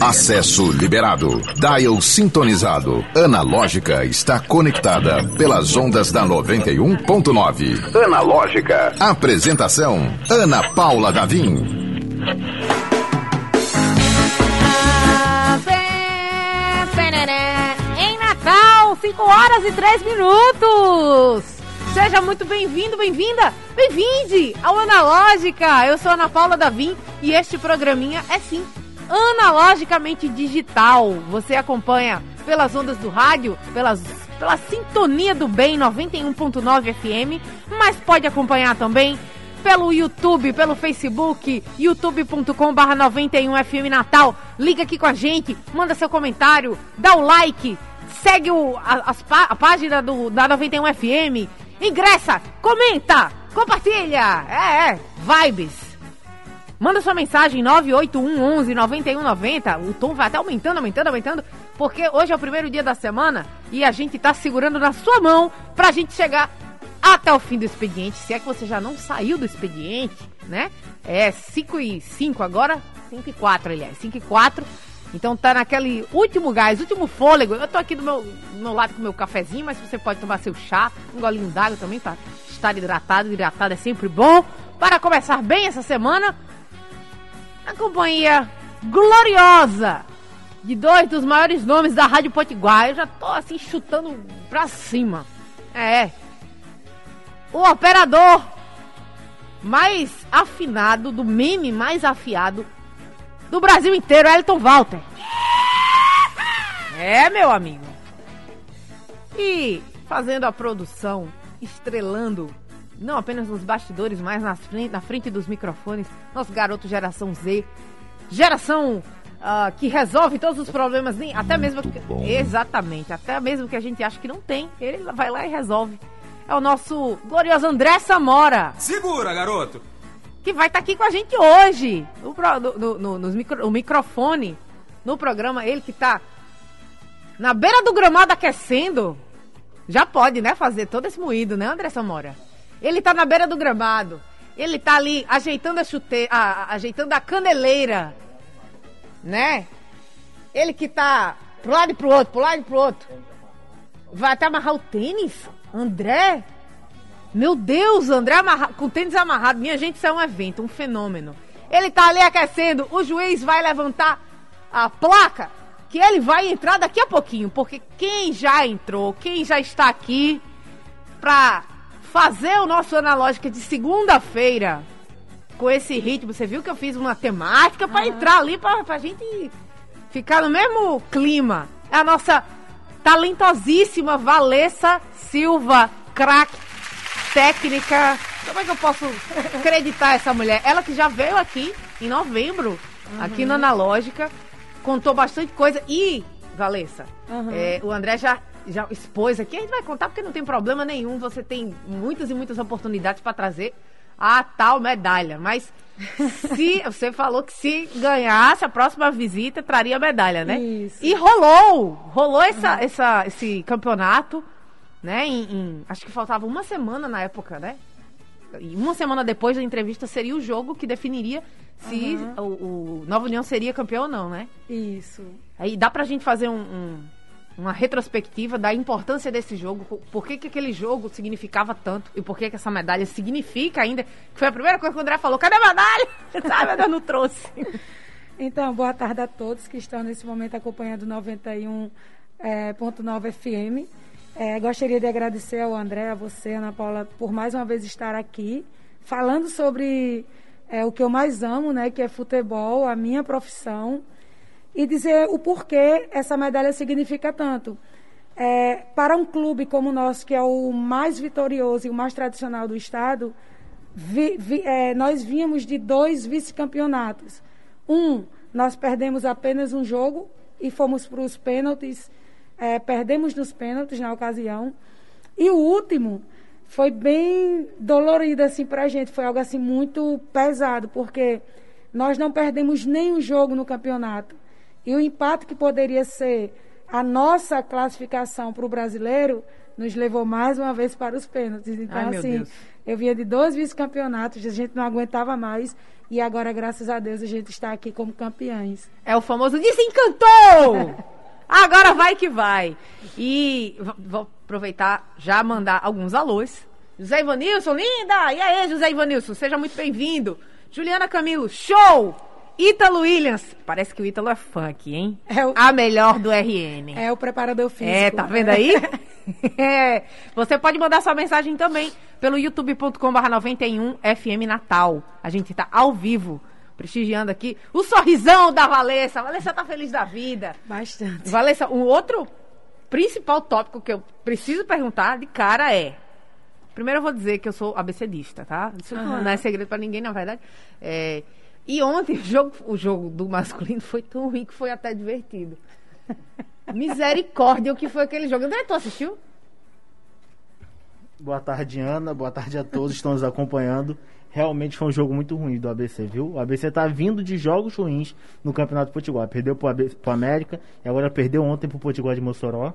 Acesso liberado. Dial sintonizado. Analógica está conectada pelas ondas da 91.9. Analógica. Apresentação: Ana Paula Davim. Em Natal, 5 horas e 3 minutos. Seja muito bem-vindo, bem-vinda, bem-vinde ao Analógica. Eu sou Ana Paula Davim e este programinha é sim analogicamente digital. Você acompanha pelas ondas do rádio, pelas, pela sintonia do bem 91.9 FM, mas pode acompanhar também pelo YouTube, pelo Facebook, youtube.com/barra 91 FM Natal. Liga aqui com a gente, manda seu comentário, dá o like, segue o, a, a página do, da 91 FM, ingressa, comenta, compartilha. É, é, vibes. Manda sua mensagem 98111 9190. O tom vai até aumentando, aumentando, aumentando, porque hoje é o primeiro dia da semana e a gente tá segurando na sua mão pra gente chegar até o fim do expediente. Se é que você já não saiu do expediente, né? É 5 e 5 agora, 5 e 4, aliás, 5 e 4. Então tá naquele último gás, último fôlego. Eu tô aqui do meu, do meu lado com meu cafezinho, mas você pode tomar seu chá, um golinho d'água também para estar hidratado. Hidratado é sempre bom. Para começar bem essa semana, a companhia gloriosa de dois dos maiores nomes da Rádio Potiguar. Eu já tô assim chutando pra cima. É. O operador mais afinado, do meme mais afiado do Brasil inteiro, Elton Walter. É, meu amigo. E fazendo a produção, estrelando não apenas nos bastidores, mas nas frente, na frente dos microfones, nosso garoto geração Z, geração uh, que resolve todos os problemas, nem, até mesmo que, exatamente, até mesmo que a gente acha que não tem, ele vai lá e resolve. É o nosso glorioso André Samora. Segura, garoto. Que vai estar tá aqui com a gente hoje, no, no, no, no micro, o microfone, no programa, ele que está na beira do gramado aquecendo. Já pode, né, fazer todo esse moído, né, André Samora? Ele tá na beira do gramado. Ele tá ali ajeitando a chuteira, a, ajeitando a caneleira, né? Ele que tá pro lado e pro outro, pro lado e pro outro. Vai até amarrar o tênis? André? Meu Deus, André amarra... com o tênis amarrado. Minha gente, isso é um evento, um fenômeno. Ele tá ali aquecendo, o juiz vai levantar a placa que ele vai entrar daqui a pouquinho, porque quem já entrou, quem já está aqui pra fazer o nosso analógica de segunda-feira com esse ritmo. Você viu que eu fiz uma temática para entrar ali, pra, pra gente ficar no mesmo clima. É a nossa talentosíssima Valessa Silva, craque, técnica. Como é que eu posso acreditar essa mulher? Ela que já veio aqui em novembro, uhum. aqui na Analógica, contou bastante coisa. E, Valessa, uhum. é, o André já já expôs aqui, a gente vai contar porque não tem problema nenhum. Você tem muitas e muitas oportunidades para trazer a tal medalha. Mas se você falou que se ganhasse a próxima visita, traria medalha, né? Isso. E rolou! Rolou essa, uhum. essa, esse campeonato, né? Em, em, acho que faltava uma semana na época, né? E uma semana depois da entrevista seria o jogo que definiria se uhum. o, o, Nova União seria campeão ou não, né? Isso. Aí dá pra gente fazer um, um uma retrospectiva da importância desse jogo, por que, que aquele jogo significava tanto e por que, que essa medalha significa ainda. Que foi a primeira coisa que o André falou: cadê a medalha? Sabe, Deus não trouxe. Então, boa tarde a todos que estão nesse momento acompanhando 91.9 é, FM. É, gostaria de agradecer ao André, a você, Ana Paula, por mais uma vez estar aqui, falando sobre é, o que eu mais amo, né, que é futebol, a minha profissão e dizer o porquê essa medalha significa tanto. É, para um clube como o nosso, que é o mais vitorioso e o mais tradicional do estado, vi, vi, é, nós vínhamos de dois vice-campeonatos. Um, nós perdemos apenas um jogo e fomos para os pênaltis, é, perdemos nos pênaltis na ocasião. E o último foi bem dolorido assim para a gente, foi algo assim muito pesado, porque nós não perdemos nenhum jogo no campeonato. E o empate que poderia ser a nossa classificação para o brasileiro, nos levou mais uma vez para os pênaltis. Então, Ai, assim, eu vinha de dois vice-campeonatos, a gente não aguentava mais. E agora, graças a Deus, a gente está aqui como campeões. É o famoso desencantou! agora vai que vai. E vou aproveitar já mandar alguns alôs. José Ivanilson, linda! E aí, José Ivanilson, seja muito bem-vindo. Juliana Camilo, show! Ítalo Williams, parece que o Ítalo é fã aqui, hein? É o... A melhor do RN. É o preparador físico. É, tá vendo aí? é. Você pode mandar sua mensagem também pelo youtube.com.br 91 FM Natal. A gente tá ao vivo, prestigiando aqui o sorrisão da Valessa. A Valessa tá feliz da vida. Bastante. Valessa, um outro principal tópico que eu preciso perguntar de cara é Primeiro eu vou dizer que eu sou abecedista, tá? Isso uhum. não é segredo para ninguém, na verdade. É, e ontem o jogo, o jogo do masculino foi tão ruim que foi até divertido. Misericórdia, o que foi aquele jogo? André, tu assistiu? Boa tarde, Ana. Boa tarde a todos que estão nos acompanhando. Realmente foi um jogo muito ruim do ABC, viu? O ABC tá vindo de jogos ruins no Campeonato Potiguar. Perdeu pro, ABC, pro América e agora perdeu ontem pro Potiguar de Mossoró.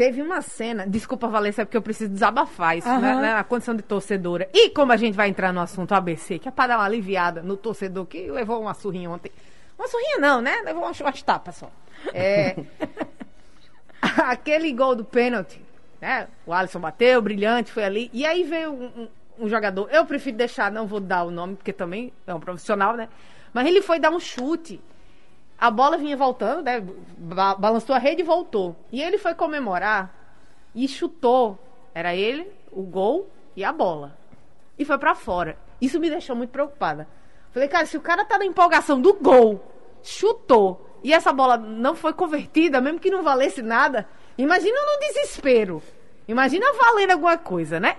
Teve uma cena, desculpa, Valência, é porque eu preciso desabafar isso, uhum. né, né, na condição de torcedora. E como a gente vai entrar no assunto ABC, que é para dar uma aliviada no torcedor que levou uma surrinha ontem. Uma surrinha não, né? Levou umas, umas tapas só. É, aquele gol do pênalti, né? O Alisson bateu, brilhante, foi ali. E aí veio um, um, um jogador, eu prefiro deixar, não vou dar o nome, porque também é um profissional, né? Mas ele foi dar um chute a bola vinha voltando, né? Ba balançou a rede e voltou. E ele foi comemorar e chutou. Era ele, o gol e a bola. E foi para fora. Isso me deixou muito preocupada. Falei, cara, se o cara tá na empolgação do gol, chutou, e essa bola não foi convertida, mesmo que não valesse nada, imagina no desespero. Imagina valendo alguma coisa, né?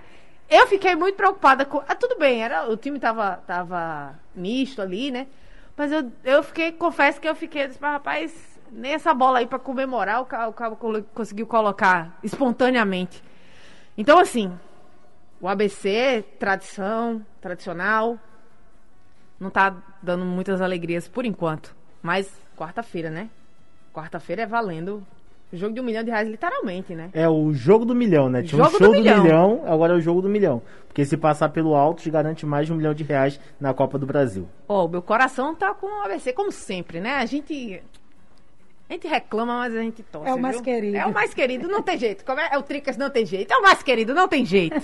Eu fiquei muito preocupada com. Ah, tudo bem, era, o time tava, tava misto ali, né? Mas eu, eu fiquei, confesso que eu fiquei, disse, rapaz, nem essa bola aí para comemorar o Cabo conseguiu colocar espontaneamente. Então, assim, o ABC, tradição, tradicional, não tá dando muitas alegrias por enquanto. Mas quarta-feira, né? Quarta-feira é valendo jogo de um milhão de reais, literalmente, né? É o jogo do milhão, né? Tinha jogo um show do milhão. do milhão. agora é o jogo do milhão. Porque se passar pelo alto, garante mais de um milhão de reais na Copa do Brasil. Ó, oh, meu coração tá com o ABC, como sempre, né? A gente. A gente reclama, mas a gente torce. É o mais viu? querido. É o mais querido, não tem jeito. Como é? é o Tricas, não tem jeito. É o mais querido, não tem jeito.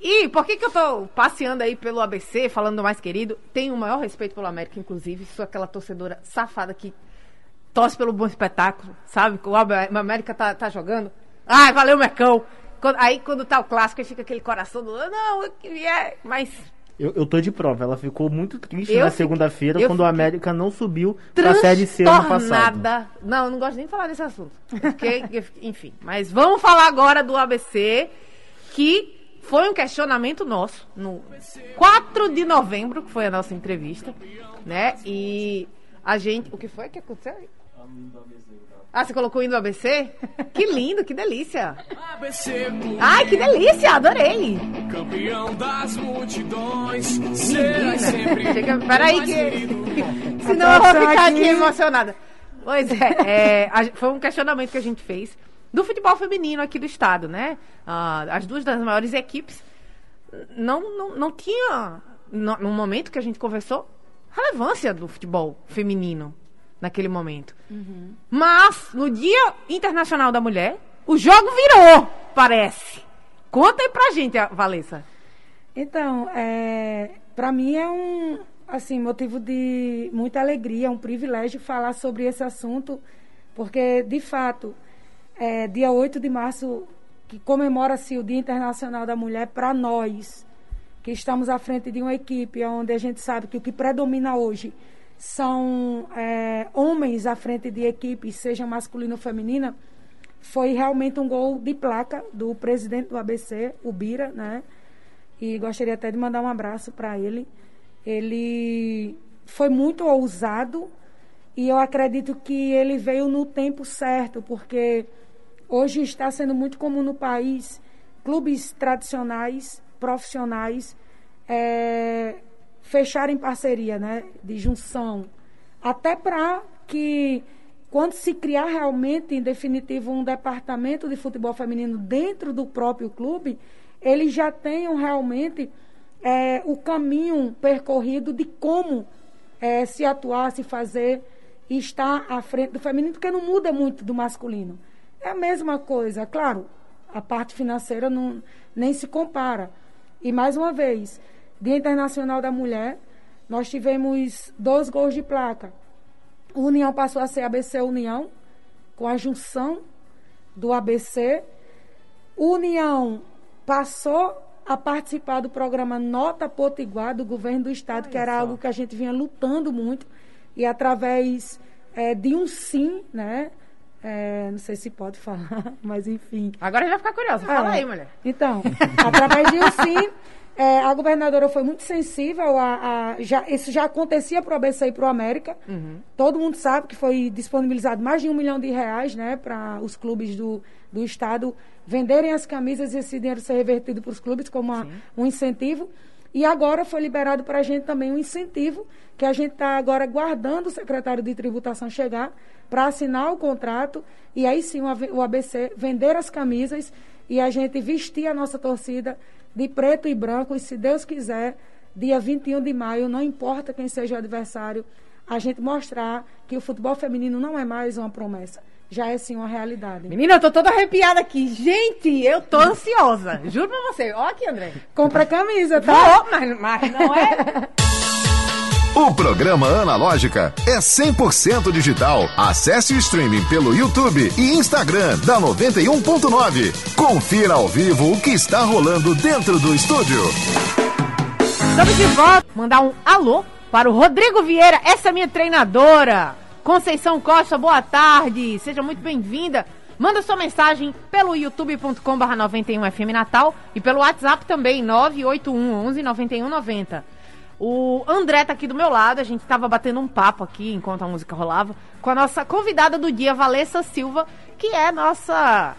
E por que, que eu tô passeando aí pelo ABC, falando do mais querido? Tenho o maior respeito pelo América, inclusive. Sou aquela torcedora safada que torce pelo bom espetáculo, sabe? O América tá, tá jogando. Ai, valeu, Mecão! Aí quando tá o clássico, aí fica aquele coração do. Não, que é. Mas. Eu, eu tô de prova, ela ficou muito triste eu na segunda-feira quando o América não subiu pra Série C ano passado. Não, eu não gosto nem de falar desse assunto. Porque, enfim. Mas vamos falar agora do ABC, que foi um questionamento nosso no 4 de novembro, que foi a nossa entrevista, né? E a gente. O que foi que aconteceu? Ah, você colocou o hino do ABC? Que lindo, que delícia. ABC, Ai, que delícia, adorei. Campeão das multidões, Chega, peraí que... Senão eu vou ficar aqui emocionada. Pois é, é a, foi um questionamento que a gente fez do futebol feminino aqui do estado, né? Ah, as duas das maiores equipes não, não, não tinha, no, no momento que a gente conversou, relevância do futebol feminino naquele momento. Uhum. Mas, no Dia Internacional da Mulher, o jogo virou, parece. Conta aí pra gente, Valessa. Então, é, para mim é um assim motivo de muita alegria, um privilégio falar sobre esse assunto, porque, de fato, é, dia 8 de março, que comemora-se o Dia Internacional da Mulher, para nós, que estamos à frente de uma equipe onde a gente sabe que o que predomina hoje são é, homens à frente de equipes, seja masculina ou feminina, foi realmente um gol de placa do presidente do ABC, o Bira, né? E gostaria até de mandar um abraço para ele. Ele foi muito ousado e eu acredito que ele veio no tempo certo, porque hoje está sendo muito comum no país clubes tradicionais, profissionais, é, fecharem parceria, né, de junção, até para que quando se criar realmente, em definitivo, um departamento de futebol feminino dentro do próprio clube, eles já tenham realmente é, o caminho percorrido de como é, se atuar, se fazer e estar à frente do feminino, porque não muda muito do masculino. É a mesma coisa, claro, a parte financeira não, nem se compara. E mais uma vez, Dia Internacional da Mulher, nós tivemos dois gols de placa. O União passou a ser ABC União, com a junção do ABC. O União passou a participar do programa Nota Potiguar do governo do estado, Olha que era só. algo que a gente vinha lutando muito. E através é, de um sim, né? É, não sei se pode falar, mas enfim. Agora já vai ficar curiosa. Fala é. aí, mulher. Então, através de um sim, é, a governadora foi muito sensível a, a, já, isso já acontecia para o ABC e para o América. Uhum. Todo mundo sabe que foi disponibilizado mais de um milhão de reais, né, para os clubes do, do estado venderem as camisas e esse dinheiro ser revertido para os clubes como uma, um incentivo. E agora foi liberado para a gente também um incentivo que a gente está agora guardando o secretário de tributação chegar para assinar o contrato e aí sim o ABC vender as camisas e a gente vestir a nossa torcida de preto e branco, e se Deus quiser, dia 21 de maio, não importa quem seja o adversário, a gente mostrar que o futebol feminino não é mais uma promessa. Já é sim uma realidade. Menina, eu tô toda arrepiada aqui. Gente, eu tô ansiosa. Juro pra você. Ó aqui, André. Compra camisa, tá? Vou, mas, mas não é. O programa Analógica é 100% digital. Acesse o streaming pelo YouTube e Instagram da 91.9. Confira ao vivo o que está rolando dentro do estúdio. Estamos de volta. Mandar um alô para o Rodrigo Vieira, essa é minha treinadora. Conceição Costa, boa tarde. Seja muito bem-vinda. Manda sua mensagem pelo youtube.com/barra 91FM Natal e pelo WhatsApp também, 981 11 9190. O André tá aqui do meu lado, a gente tava batendo um papo aqui enquanto a música rolava com a nossa convidada do dia, Valessa Silva, que é nossa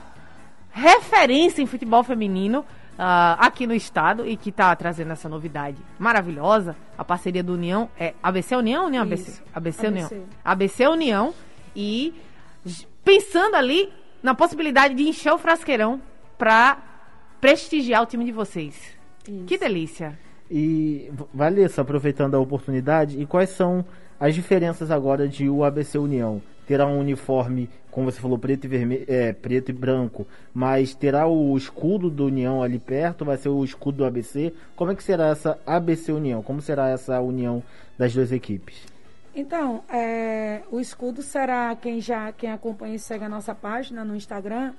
referência em futebol feminino uh, aqui no estado e que tá trazendo essa novidade maravilhosa. A parceria do União é ABC União, União ABC, ABC, ABC União, ABC União e pensando ali na possibilidade de encher o frasqueirão para prestigiar o time de vocês. Isso. Que delícia! E, Valessa, aproveitando a oportunidade, e quais são as diferenças agora de o ABC União? Terá um uniforme, como você falou, preto e, vermelho, é, preto e branco, mas terá o escudo do União ali perto, vai ser o escudo do ABC. Como é que será essa ABC União? Como será essa união das duas equipes? Então, é, o escudo será quem já quem acompanha e segue a nossa página no Instagram.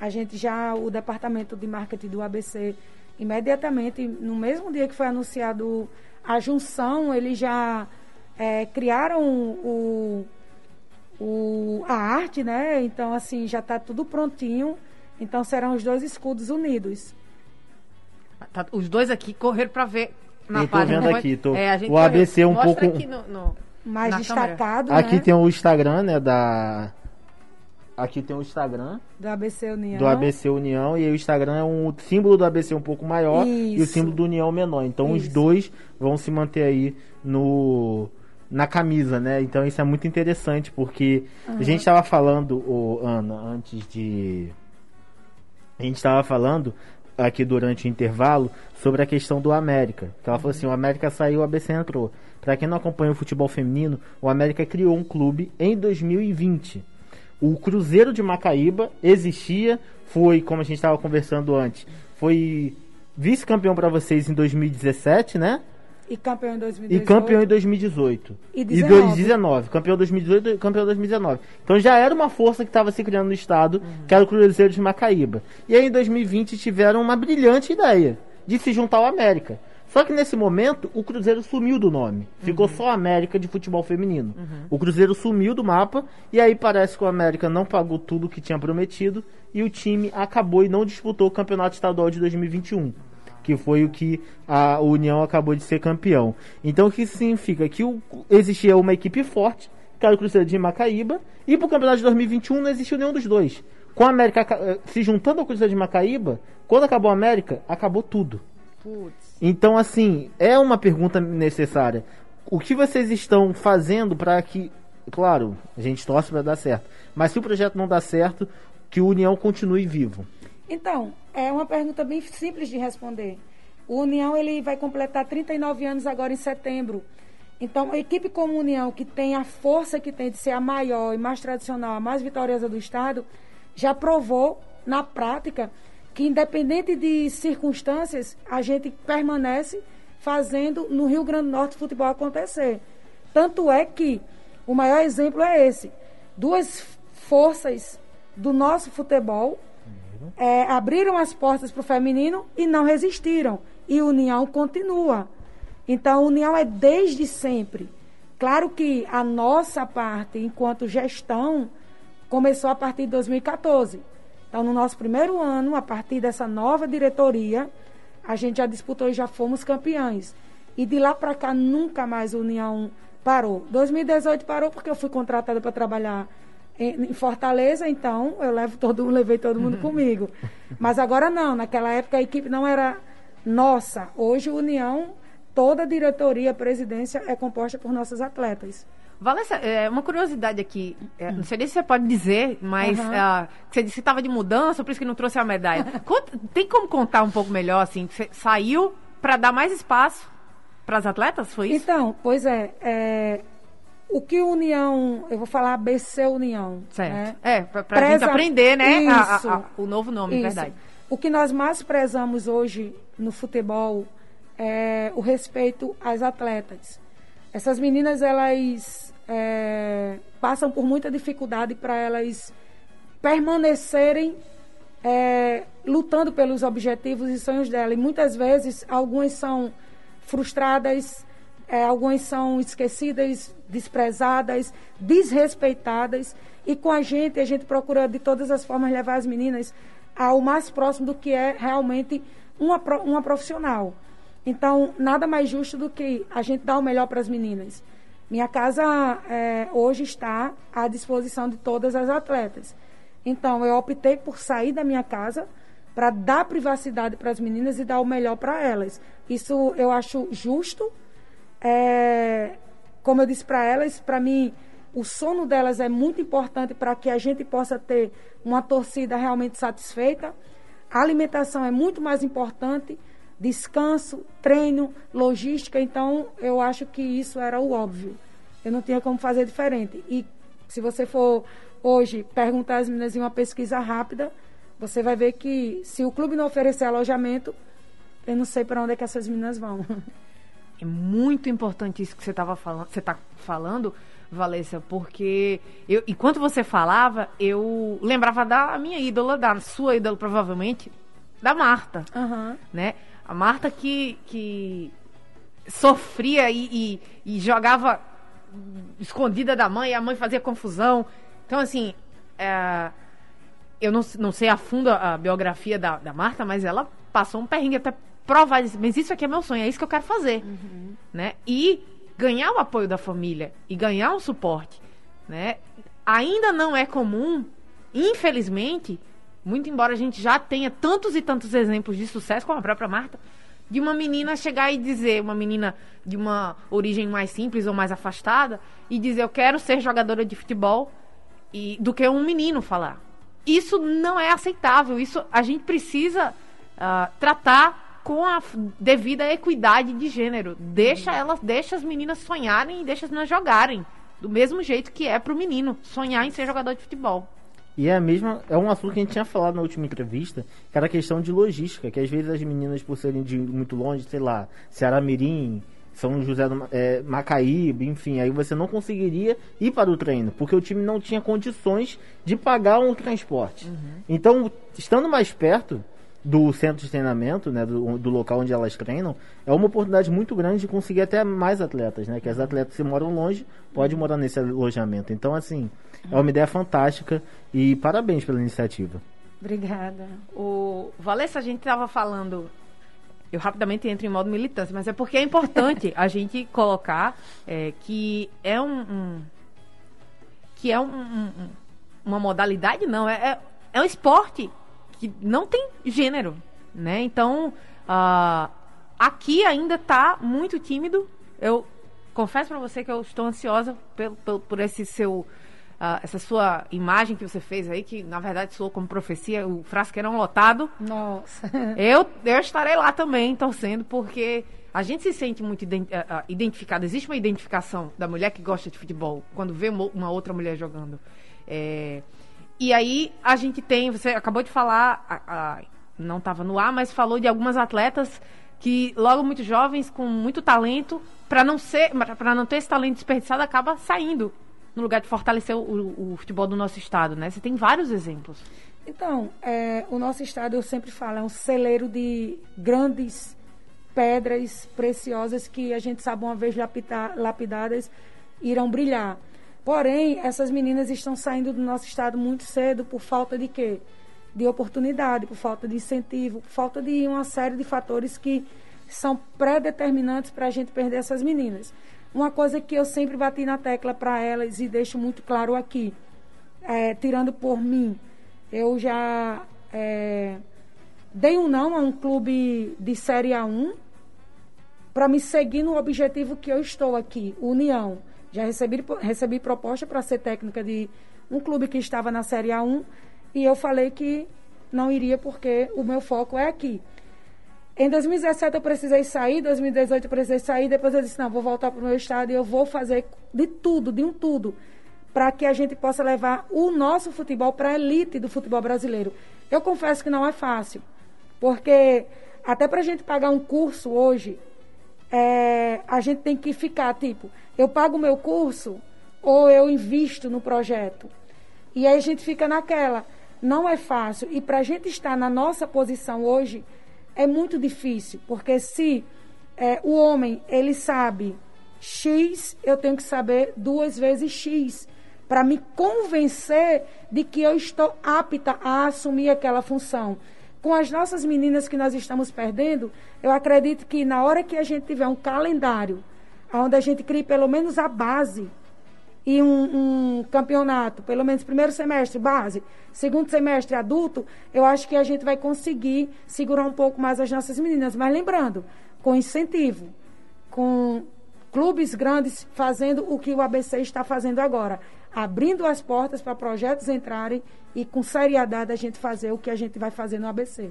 A gente já, o departamento de marketing do ABC imediatamente, no mesmo dia que foi anunciado a junção, eles já é, criaram o, o, a arte, né? Então, assim, já está tudo prontinho. Então, serão os dois escudos unidos. Tá, os dois aqui correram para ver na Eu tô página. vendo aqui, tô, é, o ABC um pouco... No, no, mais destacado, Aqui né? tem o Instagram, né, da Aqui tem o Instagram. Do ABC União. Do ABC União. E o Instagram é um símbolo do ABC um pouco maior Isso. e o símbolo do União menor. Então Isso. os dois vão se manter aí no na camisa, né? Então isso é muito interessante porque uhum. a gente estava falando, oh, Ana, antes de a gente estava falando aqui durante o intervalo sobre a questão do América. Que ela falou assim: o América saiu, o ABC entrou. Para quem não acompanha o futebol feminino, o América criou um clube em 2020 o Cruzeiro de Macaíba existia, foi, como a gente estava conversando antes, foi vice-campeão para vocês em 2017, né? E campeão em 2018. E campeão em 2018. E 19. E 2019. Campeão em 2018 e campeão em 2019. Então já era uma força que estava se criando no estado, uhum. que era o Cruzeiro de Macaíba. E aí em 2020 tiveram uma brilhante ideia de se juntar ao América. Só que nesse momento o Cruzeiro sumiu do nome. Ficou uhum. só América de futebol feminino. Uhum. O Cruzeiro sumiu do mapa e aí parece que o América não pagou tudo que tinha prometido e o time acabou e não disputou o Campeonato Estadual de 2021. Que foi o que a União acabou de ser campeão. Então o que significa? Que o, existia uma equipe forte, que era o Cruzeiro de Macaíba, e para o Campeonato de 2021 não existiu nenhum dos dois. Com a América eh, se juntando ao Cruzeiro de Macaíba, quando acabou a América, acabou tudo. Putz. Então, assim, é uma pergunta necessária. O que vocês estão fazendo para que claro, a gente torce para dar certo. Mas se o projeto não dá certo, que o União continue vivo. Então, é uma pergunta bem simples de responder. O União ele vai completar 39 anos agora em setembro. Então, a equipe como União, que tem a força que tem de ser a maior e mais tradicional, a mais vitoriosa do Estado, já provou na prática que, independente de circunstâncias, a gente permanece fazendo no Rio Grande do Norte futebol acontecer. Tanto é que o maior exemplo é esse. Duas forças do nosso futebol é, abriram as portas para o feminino e não resistiram. E União continua. Então, União é desde sempre. Claro que a nossa parte, enquanto gestão, começou a partir de 2014. Então, no nosso primeiro ano, a partir dessa nova diretoria, a gente já disputou e já fomos campeões. E de lá para cá, nunca mais a União parou. 2018 parou porque eu fui contratada para trabalhar em, Fortaleza, então eu levo todo levei todo mundo comigo. Mas agora não, naquela época a equipe não era nossa. Hoje a União, toda a diretoria, a presidência é composta por nossos atletas. Valência, é, uma curiosidade aqui, é, não sei nem se você pode dizer, mas uhum. uh, você disse que estava de mudança, por isso que não trouxe a medalha. tem como contar um pouco melhor, assim, você saiu para dar mais espaço para as atletas, foi isso? Então, pois é, é o que União, eu vou falar ABC União. Certo. Né? É, para a gente aprender, né? Isso, a, a, a, o novo nome, isso. verdade. O que nós mais prezamos hoje no futebol é o respeito às atletas. Essas meninas, elas é, passam por muita dificuldade para elas permanecerem é, lutando pelos objetivos e sonhos dela. E muitas vezes, algumas são frustradas, é, algumas são esquecidas, desprezadas, desrespeitadas. E com a gente, a gente procura de todas as formas levar as meninas ao mais próximo do que é realmente uma, uma profissional. Então, nada mais justo do que a gente dar o melhor para as meninas. Minha casa é, hoje está à disposição de todas as atletas. Então, eu optei por sair da minha casa para dar privacidade para as meninas e dar o melhor para elas. Isso eu acho justo é, como eu disse para elas, para mim, o sono delas é muito importante para que a gente possa ter uma torcida realmente satisfeita. A alimentação é muito mais importante, descanso, treino, logística. Então, eu acho que isso era o óbvio. Eu não tinha como fazer diferente. E se você for hoje perguntar às meninas em uma pesquisa rápida, você vai ver que se o clube não oferecer alojamento, eu não sei para onde é que essas meninas vão. É muito importante isso que você estava falando, você está falando, Valência, porque eu, enquanto você falava, eu lembrava da minha ídola, da sua ídola provavelmente, da Marta, uhum. né? A Marta que, que sofria e, e, e, jogava escondida da mãe, a mãe fazia confusão. Então, assim, é, eu não, não sei a fundo a, a biografia da, da Marta, mas ela passou um perrengue até provar, mas isso aqui é meu sonho, é isso que eu quero fazer, uhum. né? E ganhar o apoio da família e ganhar um suporte, né? Ainda não é comum, infelizmente, muito embora a gente já tenha tantos e tantos exemplos de sucesso, como a própria Marta, de uma menina chegar e dizer, uma menina de uma origem mais simples ou mais afastada, e dizer eu quero ser jogadora de futebol, e do que um menino falar. Isso não é aceitável. Isso a gente precisa uh, tratar com a devida equidade de gênero. Deixa elas, deixa as meninas sonharem e deixa as meninas jogarem. Do mesmo jeito que é pro menino sonhar em ser jogador de futebol. E é a mesma, é um assunto que a gente tinha falado na última entrevista, que era a questão de logística, que às vezes as meninas, por serem de muito longe, sei lá, Ceará Mirim, São José do é, Macaíba, enfim, aí você não conseguiria ir para o treino, porque o time não tinha condições de pagar um transporte. Uhum. Então, estando mais perto, do centro de treinamento, né, do, do, local onde elas treinam, é uma oportunidade muito grande de conseguir até mais atletas, né? Que as atletas que moram longe podem morar nesse alojamento. Então, assim, é uma ideia fantástica e parabéns pela iniciativa. Obrigada. O Valessa, a gente estava falando, eu rapidamente entro em modo militância, mas é porque é importante a gente colocar é, que é um, um que é um, um, uma modalidade, não, é, é, é um esporte que não tem gênero, né? Então, uh, aqui ainda está muito tímido. Eu confesso para você que eu estou ansiosa pelo, pelo, por esse seu. Uh, essa sua imagem que você fez aí, que na verdade soou como profecia, o frasqueirão lotado. Nossa. Eu, eu estarei lá também torcendo, porque a gente se sente muito uh, identificado. Existe uma identificação da mulher que gosta de futebol quando vê uma, uma outra mulher jogando. É, e aí a gente tem, você acabou de falar, a, a, não estava no ar, mas falou de algumas atletas que logo muito jovens com muito talento para não ser para não ter esse talento desperdiçado acaba saindo no lugar de fortalecer o, o, o futebol do nosso estado né? Você tem vários exemplos. Então é, o nosso estado eu sempre falo é um celeiro de grandes pedras preciosas que a gente sabe uma vez lapidadas irão brilhar porém essas meninas estão saindo do nosso estado muito cedo por falta de quê de oportunidade, por falta de incentivo, por falta de uma série de fatores que são pré-determinantes para a gente perder essas meninas. Uma coisa que eu sempre bati na tecla para elas e deixo muito claro aqui, é, tirando por mim, eu já é, dei um não a um clube de Série A1 para me seguir no objetivo que eu estou aqui, União. Já recebi, recebi proposta para ser técnica de um clube que estava na Série A1 e eu falei que não iria porque o meu foco é aqui. Em 2017 eu precisei sair, 2018 eu precisei sair, depois eu disse, não, vou voltar para o meu estado e eu vou fazer de tudo, de um tudo, para que a gente possa levar o nosso futebol para a elite do futebol brasileiro. Eu confesso que não é fácil, porque até para a gente pagar um curso hoje, é, a gente tem que ficar, tipo, eu pago o meu curso ou eu invisto no projeto. E aí a gente fica naquela não é fácil. E para a gente estar na nossa posição hoje, é muito difícil. Porque se é, o homem, ele sabe X, eu tenho que saber duas vezes X. Para me convencer de que eu estou apta a assumir aquela função. Com as nossas meninas que nós estamos perdendo, eu acredito que na hora que a gente tiver um calendário, onde a gente crie pelo menos a base e um, um, campeonato, pelo menos primeiro semestre base, segundo semestre adulto, eu acho que a gente vai conseguir segurar um pouco mais as nossas meninas. Mas lembrando, com incentivo, com clubes grandes fazendo o que o ABC está fazendo agora, abrindo as portas para projetos entrarem e com seriedade a gente fazer o que a gente vai fazer no ABC.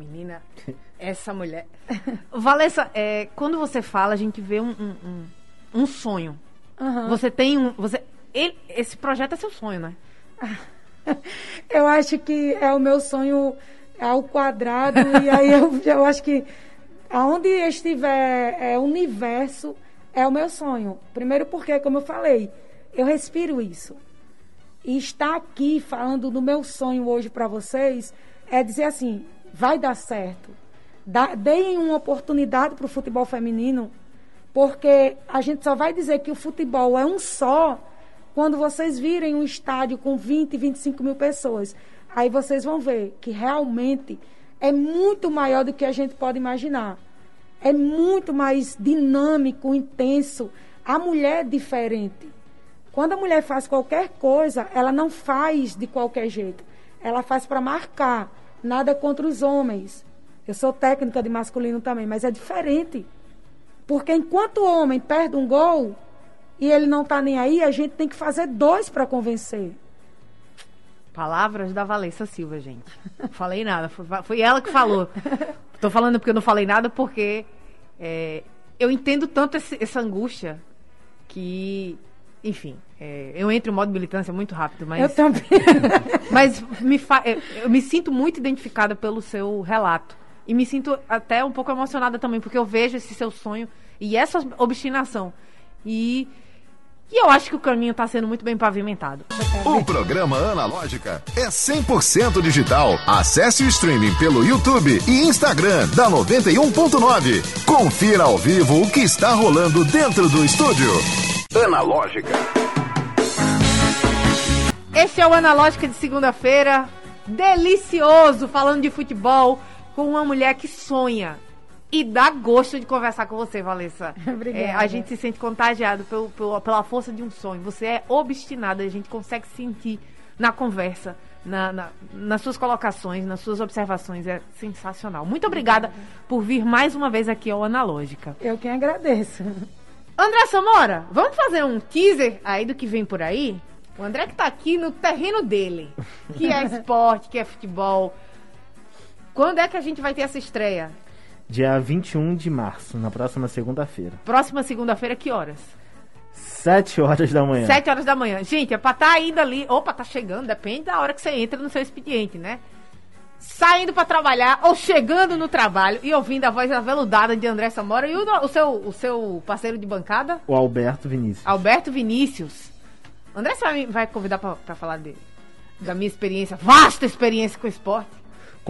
Menina, essa mulher. Valessa, é, quando você fala, a gente vê um, um, um sonho Uhum. Você tem um. Você, ele, esse projeto é seu sonho, né? eu acho que é o meu sonho ao quadrado, e aí eu, eu acho que aonde estiver é, universo é o meu sonho. Primeiro porque, como eu falei, eu respiro isso. E estar aqui falando do meu sonho hoje para vocês é dizer assim, vai dar certo. Dá, deem uma oportunidade para o futebol feminino porque a gente só vai dizer que o futebol é um só quando vocês virem um estádio com 20, 25 mil pessoas. Aí vocês vão ver que realmente é muito maior do que a gente pode imaginar. É muito mais dinâmico, intenso. A mulher é diferente. Quando a mulher faz qualquer coisa, ela não faz de qualquer jeito. Ela faz para marcar. Nada contra os homens. Eu sou técnica de masculino também, mas é diferente. Porque enquanto o homem perde um gol e ele não está nem aí, a gente tem que fazer dois para convencer. Palavras da Valessa Silva, gente. Não falei nada, foi, ela que falou. Estou falando porque eu não falei nada porque é, eu entendo tanto esse, essa angústia que, enfim, é, eu entro em modo militância muito rápido, mas. Eu também. mas me fa, eu, eu me sinto muito identificada pelo seu relato. E me sinto até um pouco emocionada também, porque eu vejo esse seu sonho e essa obstinação. E, e eu acho que o caminho está sendo muito bem pavimentado. O programa Analógica é 100% digital. Acesse o streaming pelo YouTube e Instagram da 91.9. Confira ao vivo o que está rolando dentro do estúdio. Analógica. Esse é o Analógica de segunda-feira. Delicioso, falando de futebol com uma mulher que sonha. E dá gosto de conversar com você, Valessa. Obrigada. É, a gente se sente contagiado pelo, pelo, pela força de um sonho. Você é obstinada, a gente consegue sentir na conversa, na, na, nas suas colocações, nas suas observações. É sensacional. Muito obrigada, obrigada por vir mais uma vez aqui ao Analógica. Eu quem agradeço. André Samora, vamos fazer um teaser aí do que vem por aí? O André que tá aqui no terreno dele, que é esporte, que é futebol. Quando é que a gente vai ter essa estreia? Dia 21 de março, na próxima segunda-feira. Próxima segunda-feira, que horas? 7 horas da manhã. 7 horas da manhã. Gente, é pra estar tá ainda ali. Opa, tá chegando, depende da hora que você entra no seu expediente, né? Saindo para trabalhar ou chegando no trabalho e ouvindo a voz aveludada de André Samora e o, o, seu, o seu parceiro de bancada? O Alberto Vinícius. Alberto Vinícius. André, você vai, vai convidar para falar dele? Da minha experiência, vasta experiência com esporte?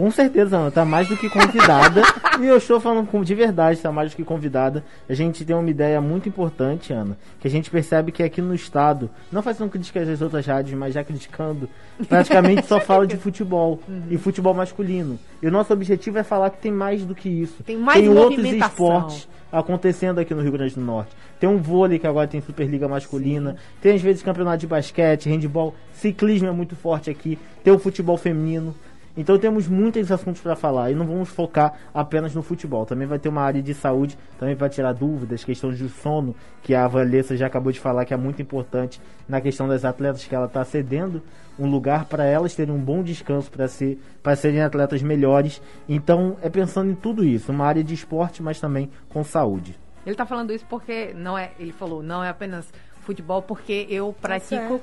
Com certeza, Ana, tá mais do que convidada. e eu estou falando de verdade, tá mais do que convidada. A gente tem uma ideia muito importante, Ana, que a gente percebe que aqui no estado, não fazendo críticas às outras rádios, mas já criticando, praticamente só fala de futebol uhum. e futebol masculino. E o nosso objetivo é falar que tem mais do que isso. Tem mais tem outros esportes acontecendo aqui no Rio Grande do Norte. Tem um vôlei que agora tem Superliga masculina, Sim. tem às vezes campeonato de basquete, handball, ciclismo é muito forte aqui, tem o futebol feminino. Então temos muitos assuntos para falar e não vamos focar apenas no futebol. Também vai ter uma área de saúde, também vai tirar dúvidas, questões de sono, que a Valessa já acabou de falar que é muito importante na questão das atletas, que ela está cedendo um lugar para elas terem um bom descanso para ser, para serem atletas melhores. Então é pensando em tudo isso, uma área de esporte, mas também com saúde. Ele está falando isso porque não é, ele falou, não é apenas futebol, porque eu tá pratico,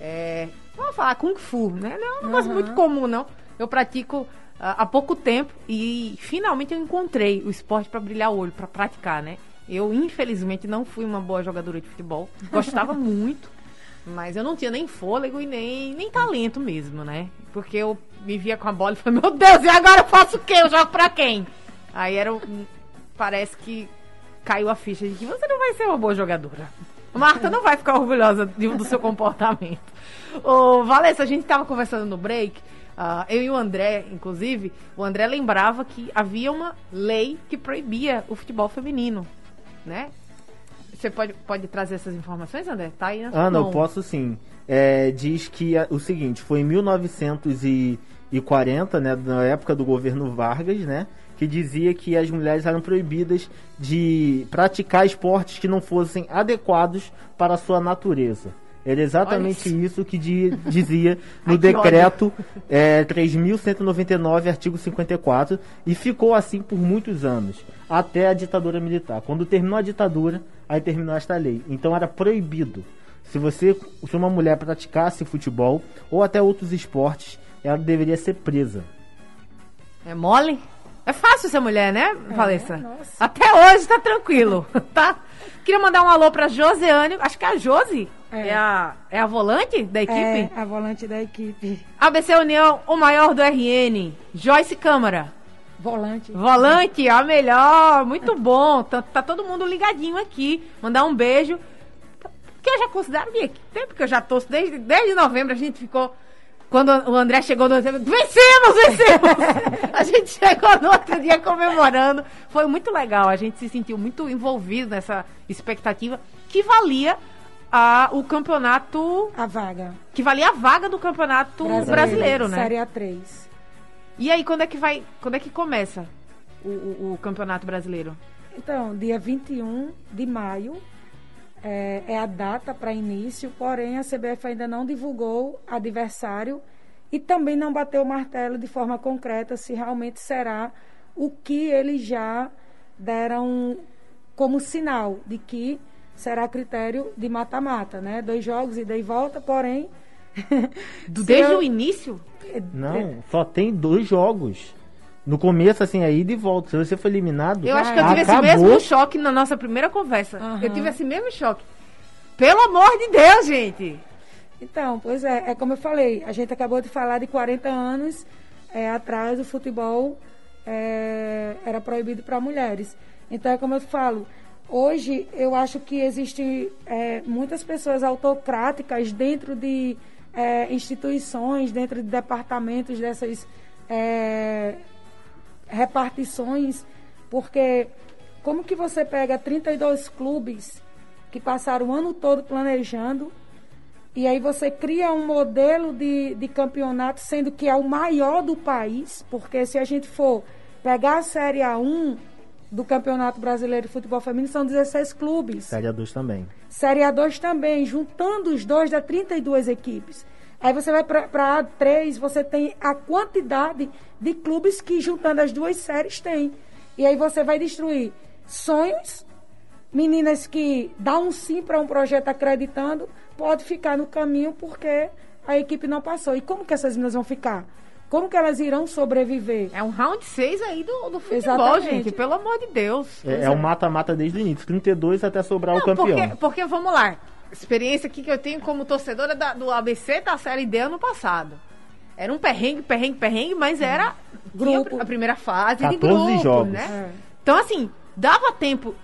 é, vamos falar kung fu, né? Não é um negócio uhum. muito comum não eu pratico uh, há pouco tempo e finalmente eu encontrei o esporte para brilhar o olho, para praticar, né? Eu, infelizmente, não fui uma boa jogadora de futebol. Gostava muito, mas eu não tinha nem fôlego e nem, nem talento mesmo, né? Porque eu me via com a bola e falei, meu Deus, e agora eu faço o quê? Eu jogo pra quem? Aí era. Parece que caiu a ficha de que você não vai ser uma boa jogadora. Marta não vai ficar orgulhosa do seu comportamento. Ô, Valessa, a gente estava conversando no break Uh, eu e o André, inclusive, o André lembrava que havia uma lei que proibia o futebol feminino, né? Você pode, pode trazer essas informações, André? Tá aí na Ana, eu posso sim. É, diz que o seguinte, foi em 1940, né, na época do governo Vargas, né, que dizia que as mulheres eram proibidas de praticar esportes que não fossem adequados para a sua natureza. Era exatamente isso. isso. que dizia no Ai, decreto é, 3.199, artigo 54, e ficou assim por muitos anos, até a ditadura militar. Quando terminou a ditadura, aí terminou esta lei. Então era proibido. Se você, se uma mulher praticasse futebol ou até outros esportes, ela deveria ser presa. É mole? É fácil ser mulher, né, é, Valessa? Até hoje tá tranquilo, tá? Queria mandar um alô pra Josiane, acho que é a Josi. É. é. a, é a volante da equipe? É, a volante da equipe. ABC União, o maior do RN. Joyce Câmara. Volante. Volante, a melhor. Muito bom. Tá, tá todo mundo ligadinho aqui. Mandar um beijo. Que eu já considero minha equipe, porque eu já torço desde, desde novembro. A gente ficou quando o André chegou no outro dia, vencemos, vencemos! a gente chegou no outro dia comemorando. Foi muito legal, a gente se sentiu muito envolvido nessa expectativa que valia a, o campeonato. A vaga. Que valia a vaga do campeonato brasileiro, brasileiro né? Série A3. E aí, quando é que vai. Quando é que começa o, o, o campeonato brasileiro? Então, dia 21 de maio é, é a data para início, porém a CBF ainda não divulgou adversário e também não bateu o martelo de forma concreta se realmente será o que eles já deram como sinal de que será critério de mata-mata, né? Dois jogos e daí volta, porém. Desde eu... o início? Não, só tem dois jogos. No começo, assim, aí de volta. Se você foi eliminado. Eu acho que eu tive acabou. esse mesmo choque na nossa primeira conversa. Uhum. Eu tive esse mesmo choque. Pelo amor de Deus, gente! Então, pois é, é como eu falei, a gente acabou de falar de 40 anos é, atrás o futebol é, era proibido para mulheres. Então é como eu falo, hoje eu acho que existem é, muitas pessoas autocráticas dentro de é, instituições, dentro de departamentos dessas é, repartições, porque como que você pega 32 clubes que passaram o ano todo planejando e aí você cria um modelo de, de campeonato, sendo que é o maior do país, porque se a gente for pegar a Série A1 do Campeonato Brasileiro de Futebol Feminino são 16 clubes. Série A2 também. Série A2 também, juntando os dois dá 32 equipes. Aí você vai para a A3, você tem a quantidade de clubes que juntando as duas séries tem. E aí você vai destruir sonhos, meninas que dão um sim para um projeto acreditando, pode ficar no caminho porque a equipe não passou. E como que essas meninas vão ficar? Como que elas irão sobreviver? É um round 6 aí do, do futebol, Exatamente. gente. Pelo amor de Deus. É, é um mata-mata desde o início. 32 até sobrar o Não, campeão. Porque, porque, vamos lá. Experiência aqui que eu tenho como torcedora da- do ABC da Série D ano passado. Era um perrengue, perrengue, perrengue, mas era tinha Grupo. a primeira fase de 14 grupo, jogos. né? Então, assim, dava tempo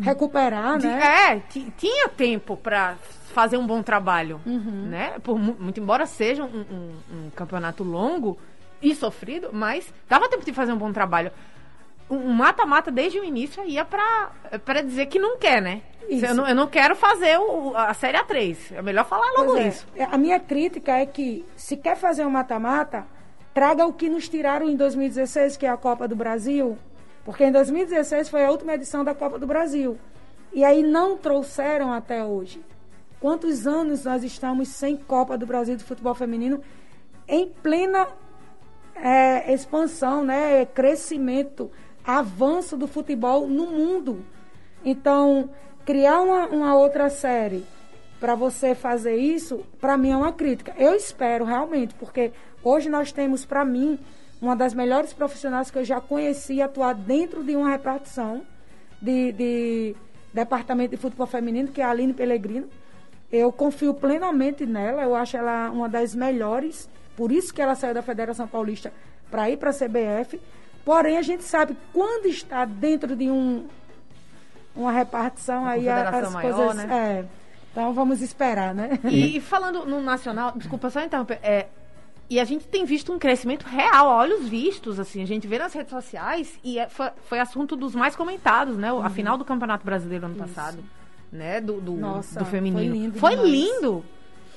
Recuperar, de- né? É, ti- tinha tempo para fazer um bom trabalho, Uhum. né? Por mu- muito embora seja um, um- um campeonato longo e sofrido, mas dava tempo de fazer um bom trabalho. Um mata-mata desde o início ia pra, pra dizer que não quer, né? Eu não, eu não quero fazer o- a Série A3. É melhor falar logo é. isso. A minha crítica é que, se quer fazer um mata-mata, traga o que nos tiraram em 2016, que é a Copa do Brasil. Porque em 2016 foi a última edição da Copa do Brasil. E aí não trouxeram até hoje. Quantos anos nós estamos sem Copa do Brasil de futebol feminino em plena é, expansão, né, crescimento, avanço do futebol no mundo. Então, criar uma, uma outra série para você fazer isso, para mim é uma crítica. Eu espero realmente, porque hoje nós temos, para mim, uma das melhores profissionais que eu já conheci atuar dentro de uma repartição de, de departamento de futebol feminino, que é a Aline Pellegrino. Eu confio plenamente nela, eu acho ela uma das melhores, por isso que ela saiu da Federação Paulista para ir para a CBF. Porém, a gente sabe quando está dentro de um uma repartição Uma aí as maior, coisas, né? é. Então vamos esperar, né? E, e falando no nacional, desculpa só interromper, é, e a gente tem visto um crescimento real, a olhos vistos, assim, a gente vê nas redes sociais e é- foi, foi assunto dos mais comentados, né? A final do Campeonato Brasileiro ano passado, né? Do, do, Nossa, do feminino. foi lindo Foi demais. lindo.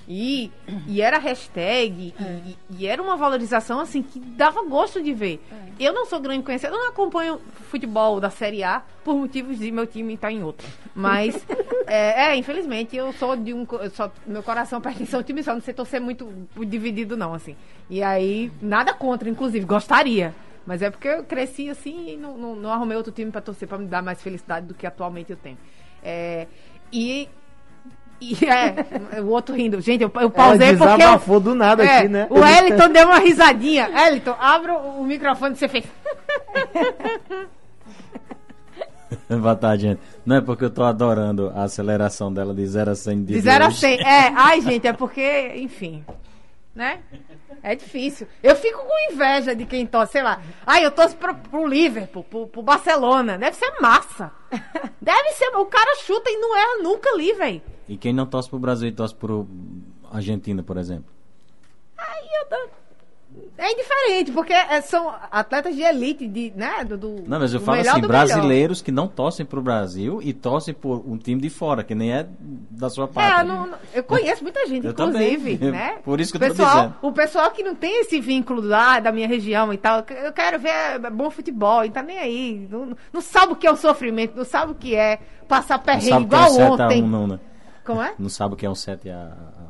E, e era hashtag, e- e, e era uma valorização, assim, que dava gosto de ver. Eu não sou grande conhecedora, eu não acompanho futebol da Série A por motivos de meu time estar em outra. Mas, é, é, infelizmente, eu sou de um. só, meu coração pertence ao time, só não sei torcer muito dividido, não, assim. E aí, nada contra, inclusive, gostaria. Mas é porque eu cresci assim e não, não, não arrumei outro time pra torcer, pra me dar mais felicidade do que atualmente eu tenho. É, e. E é, o outro rindo. Gente, eu, eu pausei Ela porque. eu- desabafou do nada é, aqui, né? O Eliton deu uma risadinha. Eliton, abra o microfone que você fez. Boa tarde, gente. Não é porque eu tô adorando a aceleração dela de 0 a 100 De 0 a 100. É, ai, gente, é porque, enfim. Né? É difícil. Eu fico com inveja de quem torce, sei lá. Ai, eu torço pro, pro Liverpool, pro, pro Barcelona. Deve ser massa. Deve ser. O cara chuta e não erra nunca ali, velho. E quem não torce pro Brasil e torce pro Argentina, por exemplo? Aí eu tô... É indiferente, porque é- são atletas de elite, de, né? Do, do- Não, mas eu falo assim, do melhor. brasileiros que não torcem pro Brasil e torcem por um time de fora, que nem é da sua É, pátria. eu, não- eu conheço muita gente, Eu inclusive, também. né? Por isso que o eu tô pessoal, dizendo. O pessoal que não tem esse vínculo lá da minha região e tal, eu quero ver bom futebol, e tá nem aí. Não, não sabe o que é o sofrimento, não sabe o que é passar perrengue é igual um 7 a ontem. 1 não, né? Como é? Não sabe o que é um 7 a 7 a,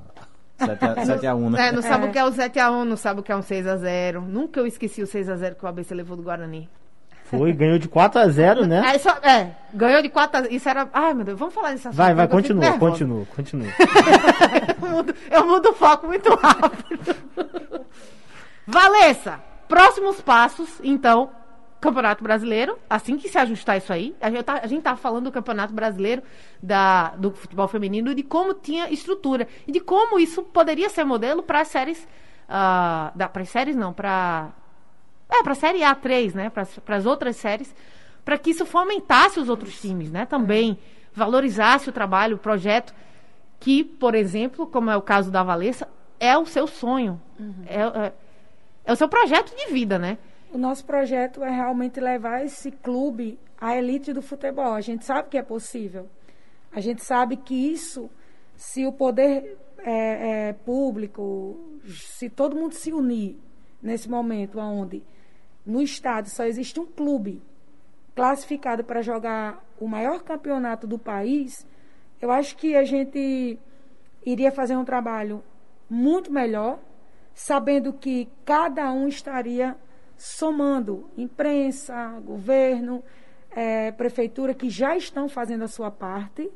7 a 1, né? É, não sabe É. o que é o 7x1, não sabe o que é um 6x0. Nunca eu esqueci o 6x0 que o ABC levou do Guarani. Foi, ganhou de 4 a 0 né? É, só- é, ganhou de 4x0. Isso era. Ai, meu Deus, vamos falar assunto. Vai, vai, continua, continua, continua. eu, mudo, eu mudo o foco muito rápido. Valessa, próximos passos, então, Campeonato Brasileiro, assim que se ajustar isso aí, a gente tá, a gente tá falando do Campeonato Brasileiro da, do futebol feminino e de como tinha estrutura e de como isso poderia ser modelo para as séries, ah, para as séries não, para é, para a série A3, né, para as outras séries, para que isso fomentasse os outros times, né, também valorizasse o trabalho, o projeto que, por exemplo, como é o caso da Valessa, é o seu sonho. É, é- é o seu projeto de vida, né? O nosso projeto é realmente levar esse clube à elite do futebol. A gente sabe que é possível. A gente sabe que isso, se o poder é, é, público, se todo mundo se unir nesse momento onde no estado só existe um clube classificado para jogar o maior campeonato do país, eu acho que a gente iria fazer um trabalho muito melhor, sabendo que cada um estaria somando imprensa, governo, é, prefeitura, que já estão fazendo a sua parte,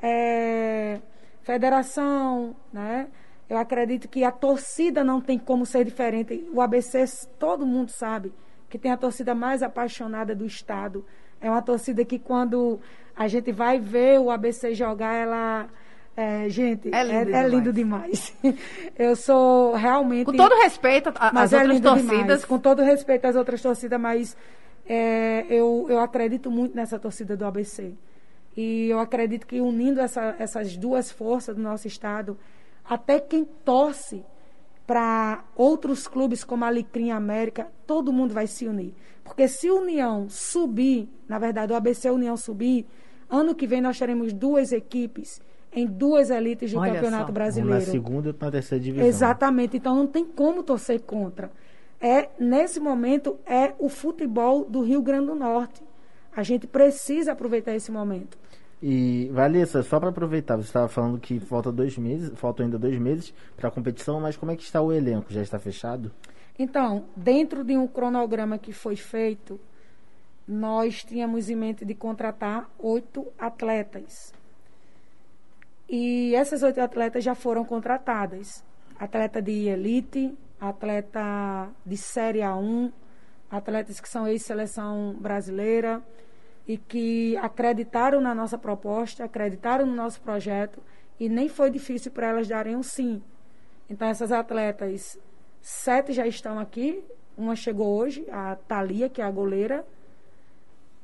é, federação, né? Eu acredito que a torcida não tem como ser diferente. O ABC, todo mundo sabe que tem a torcida mais apaixonada do estado. É uma torcida que quando a gente vai ver o ABC jogar, ela é, gente, é lindo, é, é lindo demais. Eu sou realmente. Com todo respeito às é outras torcidas. Demais. Com todo respeito às outras torcidas, mas é, eu, eu acredito muito nessa torcida do ABC. E eu acredito que unindo essa, essas duas forças do nosso estado, até quem torce para outros clubes como a Alecrim América, todo mundo vai se unir. Porque se a União subir, na verdade, o ABC União subir, ano que vem nós teremos duas equipes em duas elites do Olha Campeonato só. Brasileiro. na segunda e na terceira divisão. Exatamente. Então não tem como torcer contra. É nesse momento é o futebol do Rio Grande do Norte. A gente precisa aproveitar esse momento. E Valessa, só para aproveitar, você estava falando que falta dois meses, faltam ainda dois meses para a competição, mas como é que está o elenco? Já está fechado? Então, dentro de um cronograma que foi feito, nós tínhamos em mente de contratar oito atletas. E essas oito atletas já foram contratadas. Atleta de elite, atleta de Série A1, atletas que são ex-seleção brasileira e que acreditaram na nossa proposta, acreditaram no nosso projeto e nem foi difícil para elas darem um sim. Então essas atletas, sete já estão aqui, uma chegou hoje, a Thalia, que é a goleira,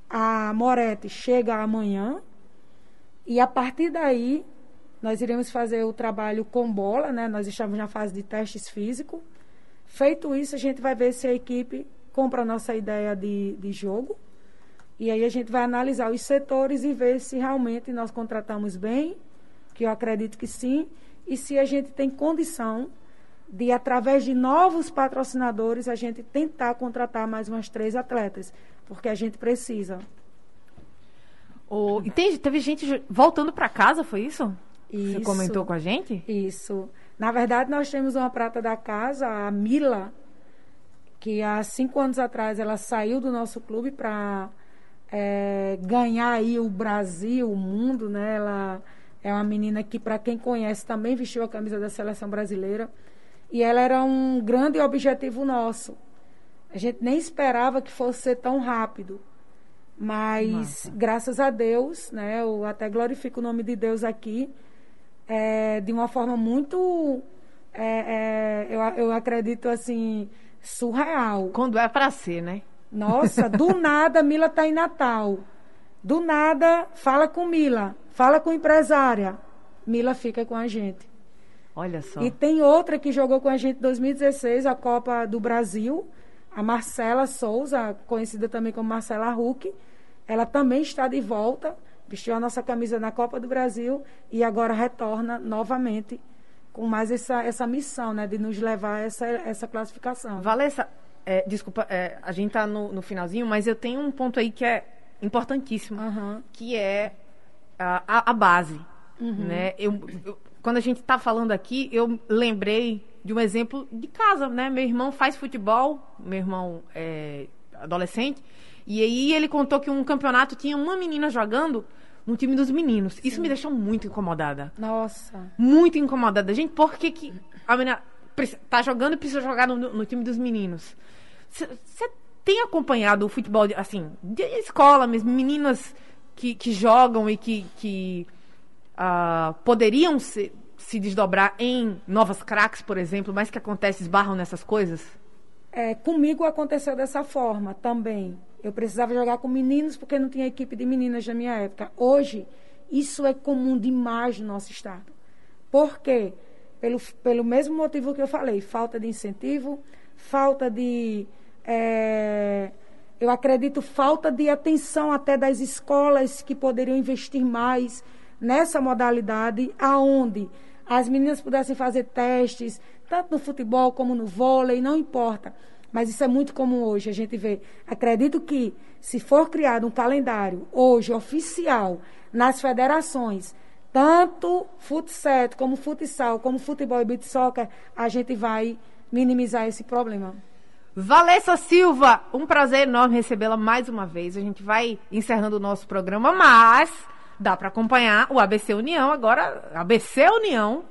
a Moretti chega amanhã e a partir daí nós iremos fazer o trabalho com bola, né? Nós estamos na fase de testes físicos. Feito isso, a gente vai ver se a equipe compra a nossa ideia de, de jogo. E aí a gente vai analisar os setores e ver se realmente nós contratamos bem, que eu acredito que sim, e se a gente tem condição de, através de novos patrocinadores, a gente tentar contratar mais umas três atletas, porque a gente precisa. Oh, e teve gente voltando para casa, foi isso? Isso. Você comentou com a gente? Isso. Na verdade, nós temos uma prata da casa, a Mila, que há cinco anos atrás ela saiu do nosso clube para é, ganhar aí o Brasil, o mundo, né? Ela é uma menina que, para quem conhece, também vestiu a camisa da seleção brasileira. E ela era um grande objetivo nosso. A gente nem esperava que fosse ser tão rápido. Mas, Nossa. graças a Deus, né? Eu até glorifico o nome de Deus aqui é, de uma forma muito, é, é, eu, eu acredito assim, surreal. Quando é para ser, né? Nossa, do nada Mila tá em Natal. Do nada, fala com Mila, fala com empresária. Mila fica com a gente. Olha só. E tem outra que jogou com a gente em 2016, a Copa do Brasil, a Marcela Souza, conhecida também como Marcela Huck. Ela também está de volta vestiu a nossa camisa na Copa do Brasil e agora retorna novamente com mais essa, essa missão, né, de nos levar a essa, essa classificação. Valessa, é, desculpa, é, a gente está no, no, finalzinho, mas eu tenho um ponto aí que é importantíssimo, uhum. que é a, a, base. Uhum. Né? Eu, eu, quando a gente está falando aqui, eu lembrei de um exemplo de casa, né? Meu irmão faz futebol, meu irmão é adolescente, e aí ele contou que um campeonato tinha uma menina jogando no time dos meninos. Sim. Isso me deixou muito incomodada. Nossa. Muito incomodada. Gente, por que, que a menina tá jogando e precisa jogar no, no time dos meninos? Você tem acompanhado o futebol, assim, de escola mesmo, meninas que, que jogam e que, que uh, poderiam se, se desdobrar em novas craques, por exemplo, mas que acontece, esbarram nessas coisas? É, comigo aconteceu dessa forma também. Eu precisava jogar com meninos porque não tinha equipe de meninas na minha época. Hoje, isso é comum demais no nosso estado. Por quê? Pelo, pelo mesmo motivo que eu falei: falta de incentivo, falta de. É, eu acredito, falta de atenção até das escolas que poderiam investir mais nessa modalidade, aonde as meninas pudessem fazer testes, tanto no futebol como no vôlei, não importa Mas isso é muito comum hoje, a gente vê. Acredito que se for criado um calendário hoje oficial nas federações, tanto futsal como futsal, como futebol e beat soccer, a gente vai minimizar esse problema. Valessa Silva, um prazer enorme recebê-la mais uma vez. A gente vai encerrando o nosso programa, mas dá para acompanhar o ABC União agora. ABC União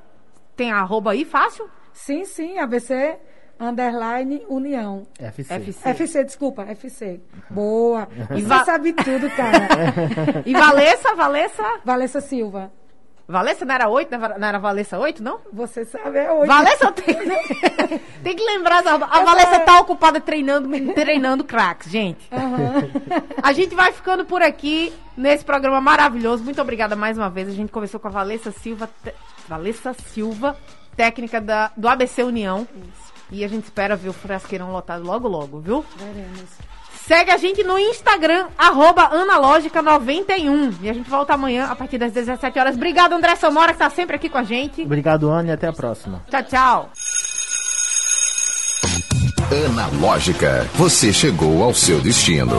tem arroba aí fácil? Sim, sim, ABC underline União. FC. FC. FC, desculpa, FC. Boa. E Você va- sabe tudo, cara. E Valessa, Valessa. Valessa Silva. Valessa não era 8? Não era Valessa 8, não? Você sabe é hoje. Valessa tem, tem que lembrar, a, a Valessa tá ocupada treinando, treinando craques, gente. A gente vai ficando por aqui nesse programa maravilhoso. Muito obrigada mais uma vez. A gente conversou com a Valessa Silva, te- Valessa Silva, técnica da, do ABC União. E a gente espera ver o Frasqueirão lotado logo, logo, viu? Veremos. Segue a gente no Instagram, arroba analógica91. E a gente volta amanhã a partir das 17 horas. Obrigado, André Samora, que tá sempre aqui com a gente. Obrigado, Ana, e até a próxima. Tchau, tchau. Analógica, você chegou ao seu destino.